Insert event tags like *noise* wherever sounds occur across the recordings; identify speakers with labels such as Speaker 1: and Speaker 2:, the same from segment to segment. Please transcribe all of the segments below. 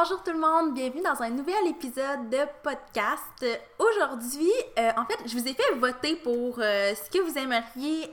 Speaker 1: Bonjour tout le monde, bienvenue dans un nouvel épisode de podcast. Aujourd'hui, euh, en fait, je vous ai fait voter pour euh, ce que vous aimeriez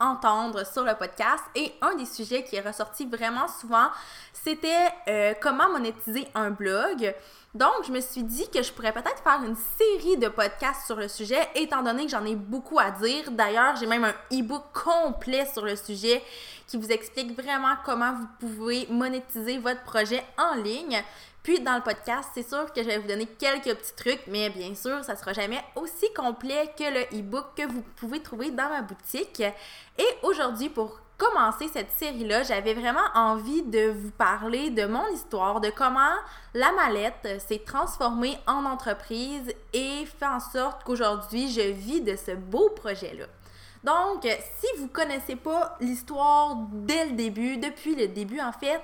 Speaker 1: entendre sur le podcast et un des sujets qui est ressorti vraiment souvent, c'était euh, comment monétiser un blog. Donc, je me suis dit que je pourrais peut-être faire une série de podcasts sur le sujet, étant donné que j'en ai beaucoup à dire. D'ailleurs, j'ai même un e-book complet sur le sujet qui vous explique vraiment comment vous pouvez monétiser votre projet en ligne. Puis dans le podcast, c'est sûr que je vais vous donner quelques petits trucs, mais bien sûr, ça sera jamais aussi complet que le e-book que vous pouvez trouver dans ma boutique. Et aujourd'hui, pour commencer cette série-là, j'avais vraiment envie de vous parler de mon histoire, de comment la mallette s'est transformée en entreprise et fait en sorte qu'aujourd'hui, je vis de ce beau projet-là. Donc, si vous connaissez pas l'histoire dès le début, depuis le début en fait,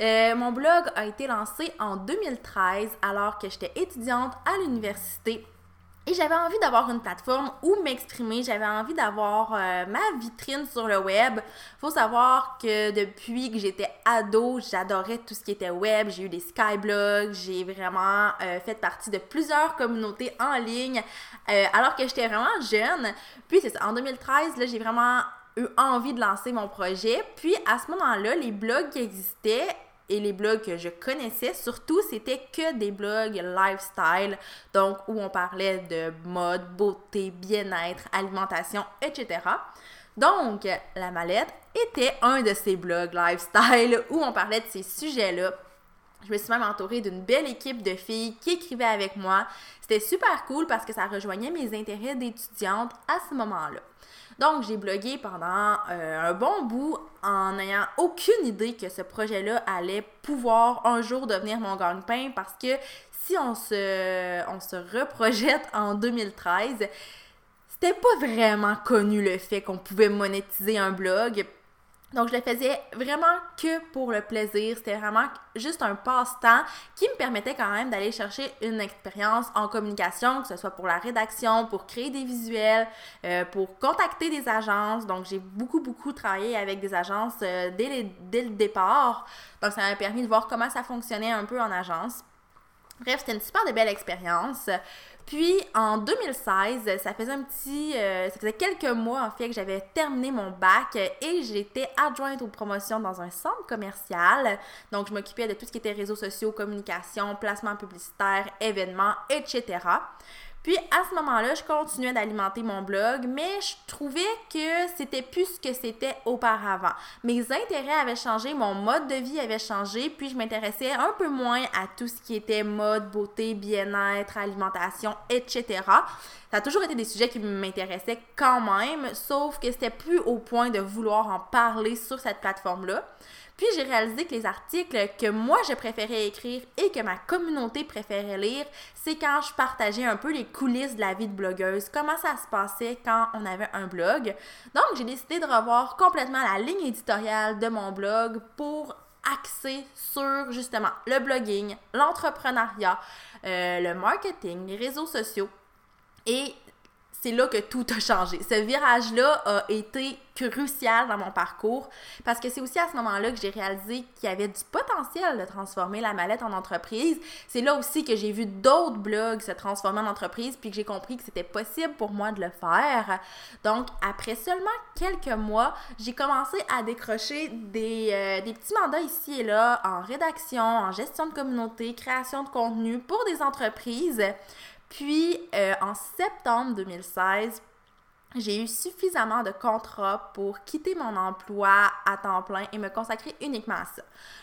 Speaker 1: euh, mon blog a été lancé en 2013 alors que j'étais étudiante à l'université et j'avais envie d'avoir une plateforme où m'exprimer, j'avais envie d'avoir euh, ma vitrine sur le web. Faut savoir que depuis que j'étais ado, j'adorais tout ce qui était web. J'ai eu des skyblogs, j'ai vraiment euh, fait partie de plusieurs communautés en ligne euh, alors que j'étais vraiment jeune. Puis c'est en 2013, là, j'ai vraiment eu envie de lancer mon projet. Puis à ce moment-là, les blogs qui existaient et les blogs que je connaissais, surtout, c'était que des blogs lifestyle, donc où on parlait de mode, beauté, bien-être, alimentation, etc. Donc, la mallette était un de ces blogs lifestyle *laughs* où on parlait de ces sujets-là. Je me suis même entourée d'une belle équipe de filles qui écrivaient avec moi. C'était super cool parce que ça rejoignait mes intérêts d'étudiante à ce moment-là. Donc, j'ai blogué pendant euh, un bon bout en n'ayant aucune idée que ce projet-là allait pouvoir un jour devenir mon gagne-pain parce que si on se, on se reprojette *laughs* en 2013, c'était pas vraiment connu le fait qu'on pouvait monétiser un blog. Donc, je le faisais vraiment que pour le plaisir. C'était vraiment juste un passe-temps qui me permettait quand même d'aller chercher une expérience en communication, que ce soit pour la rédaction, pour créer des visuels, euh, pour contacter des agences. Donc, j'ai beaucoup, beaucoup travaillé avec des agences euh, dès, dès le départ. Donc, ça m'a permis de voir comment ça fonctionnait un peu en agence. Bref, c'était une super belle expérience. Puis en 2016, ça faisait un petit, euh, ça faisait quelques mois en fait que j'avais terminé mon bac et j'étais adjointe aux promotions dans un centre commercial. Donc je m'occupais de tout ce qui était réseaux sociaux, communication, placement publicitaire, événements, etc. Puis à ce moment-là, je continuais d'alimenter mon blog, mais je trouvais que c'était plus ce que c'était auparavant. Mes intérêts avaient changé, mon mode de vie avait changé, puis je m'intéressais un peu moins à tout ce qui était mode, beauté, bien-être, alimentation, etc. Ça a toujours été des sujets qui m'intéressaient quand même, sauf que c'était plus au point de vouloir en parler sur cette plateforme-là. Puis j'ai réalisé que les articles que moi je préférais écrire et que ma communauté préférait lire, c'est quand je partageais un peu les coulisses de la vie de blogueuse, comment ça se passait quand on avait un blog. Donc j'ai décidé de revoir complètement la ligne éditoriale de mon blog pour axer sur justement le blogging, l'entrepreneuriat, euh, le marketing, les réseaux sociaux. Et c'est là que tout a changé. Ce virage-là a été crucial dans mon parcours parce que c'est aussi à ce moment-là que j'ai réalisé qu'il y avait du potentiel de transformer la mallette en entreprise. C'est là aussi que j'ai vu d'autres blogs se transformer en entreprise puis que j'ai compris que c'était possible pour moi de le faire. Donc, après seulement quelques mois, j'ai commencé à décrocher des, euh, des petits mandats ici et là en rédaction, en gestion de communauté, création de contenu pour des entreprises. Puis, euh, en septembre 2016, j'ai eu suffisamment de contrats pour quitter mon emploi à temps plein et me consacrer uniquement à ça.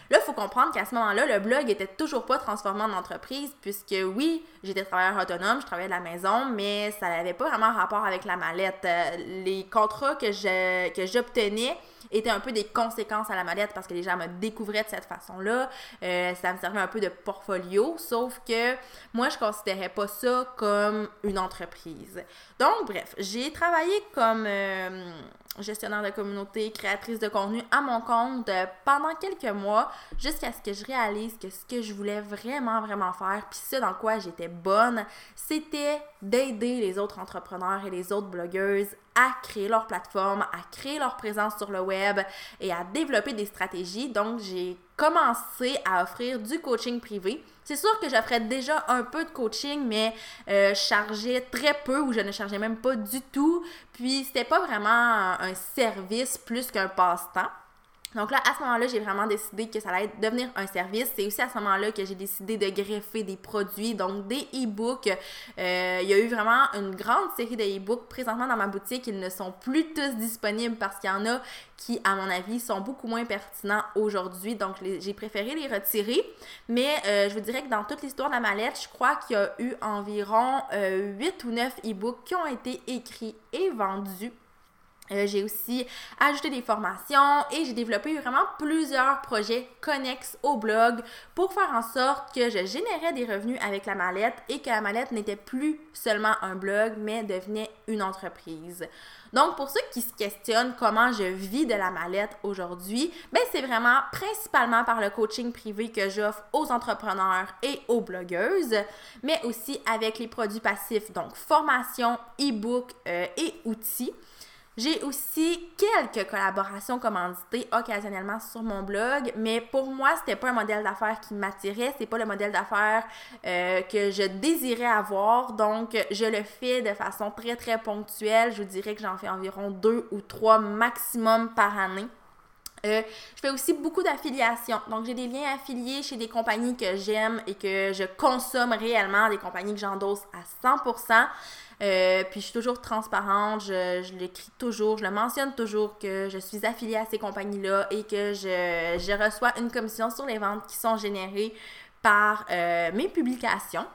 Speaker 1: Là, il faut comprendre qu'à ce moment-là, le blog était toujours pas transformé en entreprise, puisque oui, j'étais travailleur autonome, je travaillais de la maison, mais ça n'avait pas vraiment rapport avec la mallette. Euh, les contrats que j'obtenais, était un peu des conséquences à la mallette parce que les gens me découvraient de cette façon-là. Euh, ça me servait un peu de portfolio, sauf que moi, je considérais pas ça comme une entreprise. Donc, bref, j'ai travaillé comme euh, gestionnaire de communauté, créatrice de contenu à mon compte euh, pendant quelques mois jusqu'à ce que je réalise que ce que je voulais vraiment, vraiment faire, puis ce dans quoi j'étais bonne, c'était d'aider les autres entrepreneurs et les autres blogueuses à créer leur plateforme, à créer leur présence sur le web et à développer des stratégies. Donc, j'ai commencé à offrir du coaching privé. C'est sûr que j'offrais déjà un peu de coaching, mais euh, chargeais très peu ou je ne chargeais même pas du tout. Puis, c'était pas vraiment un service plus qu'un passe-temps. Donc là, à ce moment-là, j'ai vraiment décidé que ça allait devenir un service. C'est aussi à ce moment-là que j'ai décidé de greffer des produits, donc des e-books. Euh, il y a eu vraiment une grande série de e-books présentement dans ma boutique. Ils ne sont plus tous disponibles parce qu'il y en a qui, à mon avis, sont beaucoup moins pertinents aujourd'hui. Donc, j'ai préféré les retirer. Mais euh, je vous dirais que dans toute l'histoire de la mallette, je crois qu'il y a eu environ euh, 8 ou 9 e-books qui ont été écrits et vendus euh, j'ai aussi ajouté des formations et j'ai développé vraiment plusieurs projets connexes au blog pour faire en sorte que je générais des revenus avec la mallette et que la mallette n'était plus seulement un blog mais devenait une entreprise. Donc pour ceux qui se questionnent comment je vis de la mallette aujourd'hui, ben c'est vraiment principalement par le coaching privé que j'offre aux entrepreneurs et aux blogueuses, mais aussi avec les produits passifs donc formation, e-book euh, et outils. J'ai aussi quelques collaborations commanditées occasionnellement sur mon blog, mais pour moi, c'était pas un modèle d'affaires qui m'attirait, c'est pas le modèle d'affaires euh, que je désirais avoir, donc je le fais de façon très très ponctuelle. Je vous dirais que j'en fais environ deux ou trois maximum par année. Euh, je fais aussi beaucoup d'affiliations. Donc, j'ai des liens affiliés chez des compagnies que j'aime et que je consomme réellement, des compagnies que j'endosse à 100%. Euh, puis je suis toujours transparente, je, l'écris toujours, je le mentionne toujours que je suis affiliée à ces compagnies-là et que je, reçois une commission sur les ventes qui sont générées par euh, mes publications.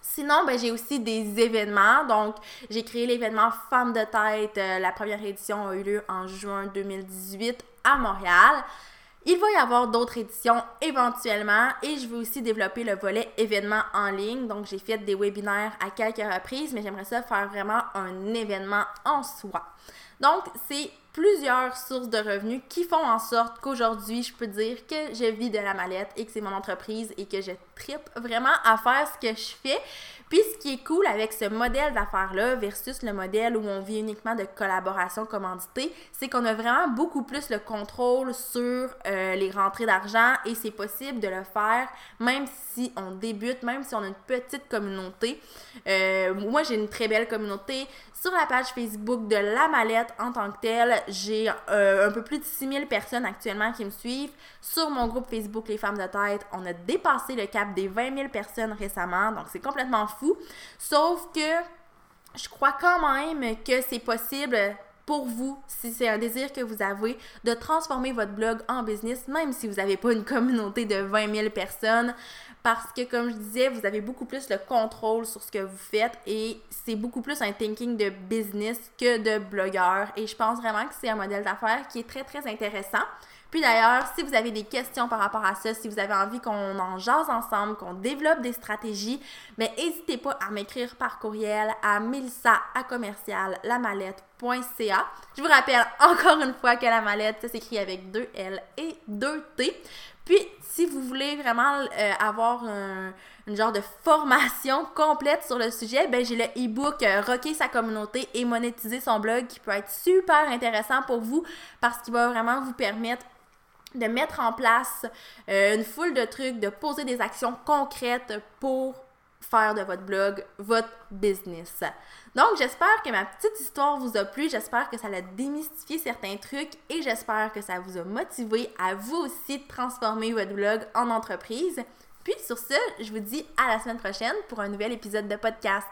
Speaker 1: Sinon, ben, j'ai aussi des événements. Donc, j'ai créé l'événement Femmes de tête. Euh, la première édition a eu lieu en juin 2018 à Montréal. Il va y avoir d'autres éditions éventuellement et je veux aussi développer le volet événements en ligne. Donc, j'ai fait des webinaires à quelques reprises, mais j'aimerais ça faire vraiment un événement en soi. Donc, c'est plusieurs sources de revenus qui font en sorte qu'aujourd'hui, je peux dire que je vis de la mallette et que c'est mon entreprise et que je tripe vraiment à faire ce que je fais. Puis ce qui est cool avec ce modèle d'affaires-là versus le modèle où on vit uniquement de collaboration commanditée, c'est qu'on a vraiment beaucoup plus le contrôle sur euh, les rentrées d'argent et c'est possible de le faire même si on débute, même si on a une petite communauté. Euh, moi, j'ai une très belle communauté. Sur la page Facebook de La Mallette en tant que telle, j'ai euh, un peu plus de 6000 personnes actuellement qui me suivent. Sur mon groupe Facebook Les Femmes de Tête, on a dépassé le cap des 20 000 personnes récemment, donc c'est complètement fou. Sauf que je crois quand même que c'est possible pour vous, si c'est un désir que vous avez, de transformer votre blog en business, même si vous n'avez pas une communauté de 20 000 personnes parce que, comme je disais, vous avez beaucoup plus le contrôle sur ce que vous faites et c'est beaucoup plus un thinking de business que de blogueur. Et je pense vraiment que c'est un modèle d'affaires qui est très, très intéressant. Puis d'ailleurs, si vous avez des questions par rapport à ça, si vous avez envie qu'on en jase ensemble, qu'on développe des stratégies, mais n'hésitez pas à m'écrire par courriel à melissa Je vous rappelle encore une fois que la mallette, ça s'écrit avec deux L et deux T. Puis, si vous voulez vraiment euh, avoir un, une genre de formation complète sur le sujet, ben j'ai le e-book euh, Rocker sa communauté et monétiser son blog qui peut être super intéressant pour vous parce qu'il va vraiment vous permettre de mettre en place euh, une foule de trucs, de poser des actions concrètes pour faire de votre blog votre business. Donc, j'espère que ma petite histoire vous a plu, j'espère que ça a démystifié certains trucs et j'espère que ça vous a motivé à vous aussi transformer votre blog en entreprise. Puis sur ce, je vous dis à la semaine prochaine pour un nouvel épisode de podcast.